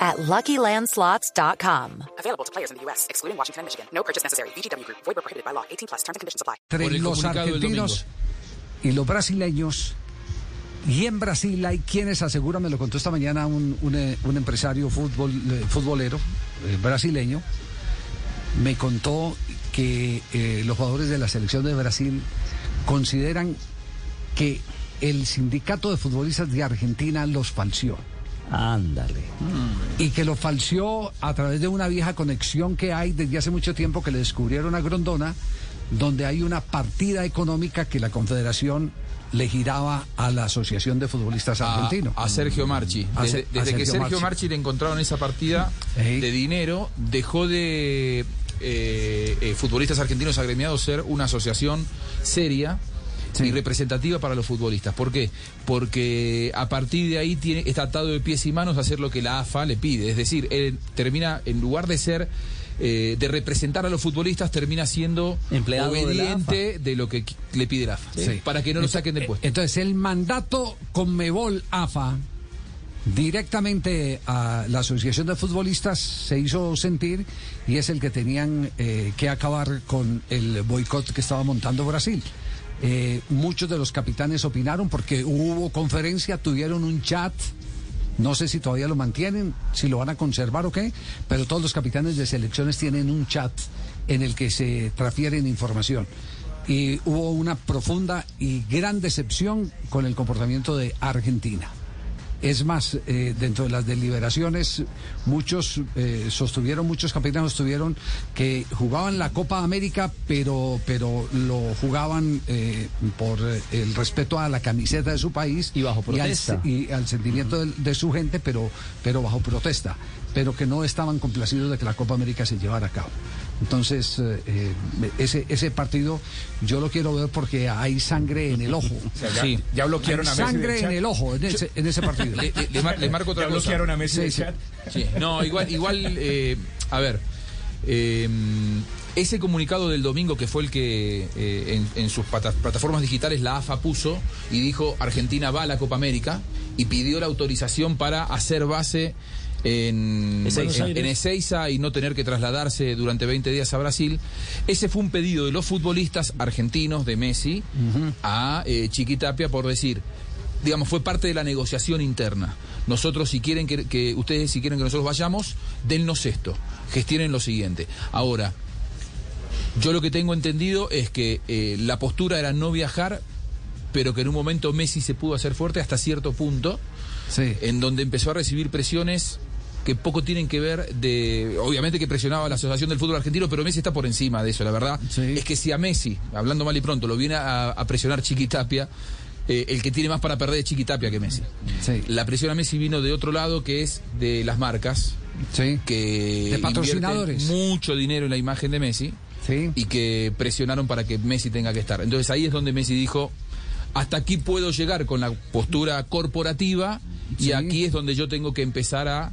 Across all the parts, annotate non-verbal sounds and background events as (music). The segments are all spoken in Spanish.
at LuckyLandSlots.com. Available to players in the U.S., excluding Washington and Michigan. No purchase necessary. VGW Group. Void prohibited by law. 18 plus. Terms and conditions apply. entre los argentinos y los brasileños. Y en Brasil hay quienes aseguran, me lo contó esta mañana un, un, eh, un empresario fútbol, eh, futbolero eh, brasileño, me contó que eh, los jugadores de la selección de Brasil consideran que el sindicato de futbolistas de Argentina los falseó. Ándale. Y que lo falseó a través de una vieja conexión que hay desde hace mucho tiempo que le descubrieron a Grondona, donde hay una partida económica que la Confederación le giraba a la Asociación de Futbolistas a, Argentinos. a Sergio Marchi. A Desde, a que Sergio Marchi. Marchi. le encontraron esa partida de dinero, dejó de eh, eh, futbolistas argentinos agremiados ser una asociación seria Sí. y representativa para los futbolistas. ¿Por qué? Porque a partir de ahí tiene, está atado de pies y manos a hacer lo que la AFA le pide. Es decir, él termina, en lugar de ser... eh, de representar a los futbolistas termina siendo Empleado obediente de, lo que le pide la AFA Sí. para que no lo saquen del puesto. Entonces, el mandato Conmebol AFA directamente a la Asociación de Futbolistas se hizo sentir y es el que tenían eh, que acabar con el boicot que estaba montando Brasil. Eh, muchos de los capitanes opinaron porque hubo conferencia, tuvieron un chat. No sé si todavía lo mantienen, si lo van a conservar o qué, pero todos los capitanes de selecciones tienen un chat en el que se transfieren información. Y hubo una profunda y gran decepción con el comportamiento de Argentina. Es más, eh, dentro de las deliberaciones, muchos eh, sostuvieron, muchos capitanes sostuvieron que jugaban la Copa América, pero, pero lo jugaban eh, por el respeto a la camiseta de su país Y bajo protesta. y al sentimiento de, de su gente, pero, pero bajo protesta, pero que no estaban complacidos de que la Copa América se llevara a cabo. Entonces, eh, eh, ese, ese partido yo lo quiero ver porque hay sangre en el ojo. (laughs) Sí. Ya bloquearon Hay a Messi. sangre en el ojo en ese, en ese partido. Le, le- le mar- le marco otra Ya cosa. bloquearon a Messi Sí, sí. chat. Sí, no, igual, igual, eh, a ver, eh, ese comunicado del domingo que fue el que eh, en, en sus pata- plataformas digitales la AFA puso y dijo Argentina va a la Copa América y pidió la autorización para hacer base en, Ezeiza. en, Ezeiza y no tener que trasladarse durante 20 días a Brasil. Ese fue un pedido de los futbolistas argentinos de Messi a eh, Chiquitapia por decir, digamos, fue parte de la negociación interna. Nosotros, si quieren que, que ustedes, si quieren que nosotros vayamos, dennos esto, gestionen lo siguiente. Ahora, yo lo que tengo entendido es que eh, la postura era no viajar, pero que en un momento Messi se pudo hacer fuerte hasta cierto punto, Sí. en donde empezó a recibir presiones que poco tienen que ver de, obviamente que presionaba a la Asociación del Fútbol Argentino, pero Messi está por encima de eso, la verdad. Sí. Es que si a Messi, hablando mal y pronto, lo viene a, a presionar Chiquitapia, eh, el que tiene más para perder es Chiquitapia que Messi. Sí. La presión a Messi vino de otro lado, que es de las marcas, Sí. que De patrocinadores. mucho dinero en la imagen de Messi Sí. y que presionaron para que Messi tenga que estar. Entonces ahí es donde Messi dijo, hasta aquí puedo llegar con la postura corporativa y aquí es donde yo tengo que empezar a,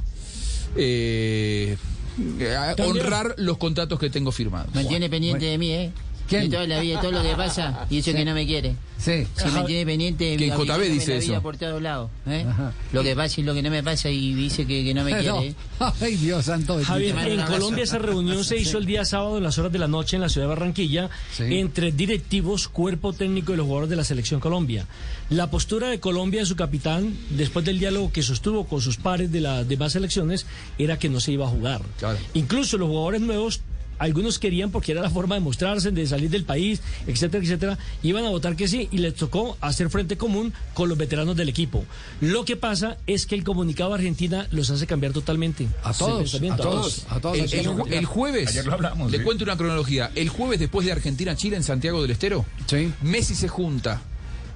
eh, a honrar los contratos que tengo firmados. Mantiene pendiente de mí, ¿eh? ¿Quién? De toda la vida, todo lo que pasa, y eso que no me quiere. Sí. Si me tiene pendiente de ¿Quién, mi JB abrigándome dice la vida eso? por todos lados, ¿eh? Lo que pasa y lo que no me pasa y dice que, que no me (laughs) quiere. (laughs) Ay, Dios santo. Javier, en. Colombia esa reunión se hizo el día sábado en las horas de la noche en la ciudad de Barranquilla Sí. entre directivos, cuerpo técnico y los jugadores de la selección Colombia. La postura de Colombia, de su capitán, después del diálogo que sostuvo con sus pares de las demás selecciones, era que no se iba a jugar. Claro. Incluso los jugadores nuevos algunos querían porque era la forma de mostrarse, de salir del país, etcétera, etcétera, iban a votar que sí y les tocó hacer frente común con los veteranos del equipo. Lo que pasa es que el comunicado de Argentina los hace cambiar totalmente. A todos, a todos, a todos. El, jueves, Ayer lo hablamos, le sí. cuento una cronología. El jueves después de Argentina-Chile en Santiago del Estero, Sí. Messi se junta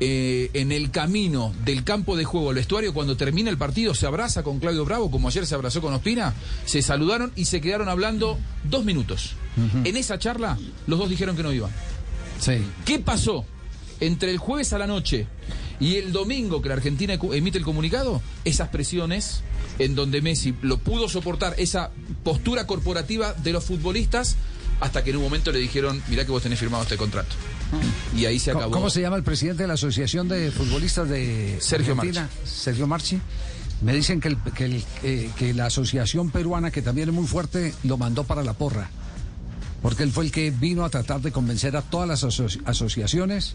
eh, en el camino del campo de juego al vestuario. Cuando termina el partido, se abraza con Claudio Bravo, como ayer se abrazó con Ospina. Se saludaron y se quedaron hablando dos minutos. En esa charla, los dos dijeron que no iban. Sí. ¿Qué pasó entre el jueves a la noche y el domingo que la Argentina emite el comunicado? Esas presiones en donde Messi lo pudo soportar, esa postura corporativa de los futbolistas, hasta que en un momento le dijeron, mirá que vos tenés firmado este contrato. Y ahí se ¿Cómo, acabó. cómo se llama el presidente de la Asociación de Futbolistas de Sergio Argentina? Sergio Marchi. Me dicen que, el- que, el- eh, que la asociación peruana, que también es muy fuerte, lo mandó para la porra. Porque él fue el que vino a tratar de convencer a todas las aso- asociaciones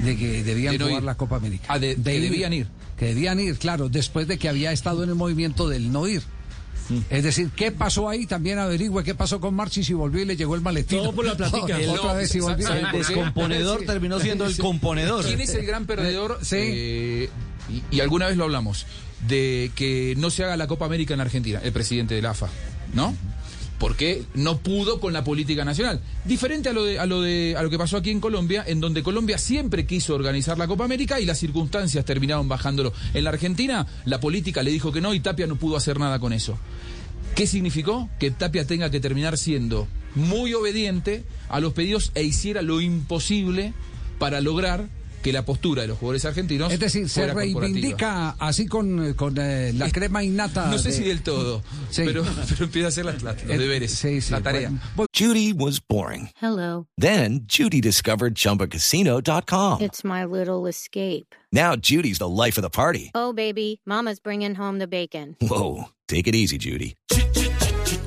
de que debían De no jugar ir. la Copa América. Ah, de- que debían ir. Que debían ir, claro, después de que había estado en el movimiento del no ir. Mm. Es decir, ¿qué pasó ahí? También averigüe qué pasó con Marchi si volvió y le llegó el maletín. Todo por la platica. (laughs) Otra No, vez si volvió. ¿sabe por El descomponedor Sí. terminó siendo el componedor. ¿Quién es el gran perdedor? Sí. Eh, y, y alguna vez lo hablamos, de que no se haga la Copa América en Argentina, el presidente de la AFA, ¿no? Porque no pudo con la política nacional. Diferente a lo, de, a, lo de, a lo que pasó aquí en Colombia, en donde Colombia siempre quiso organizar la Copa América y las circunstancias terminaron bajándolo. En la Argentina, la política le dijo que no y Tapia no pudo hacer nada con eso. ¿Qué significó? Que Tapia tenga que terminar siendo muy obediente a los pedidos e hiciera lo imposible para lograr que la postura de los jugadores argentinos Es decir, se reivindica así con, con eh, la crema innata. No sé de- si del todo, (laughs) Sí. pero, (laughs) pero empieza a hacer las, las- los Eh, deberes, sí, sí, la tarea. bueno, Judy was boring. Hello. Then Judy discovered ChumbaCasino.com. It's my little escape. Now Judy's the life of the party. Oh, baby, Mama's bringing home the bacon. Whoa, take it easy, Judy.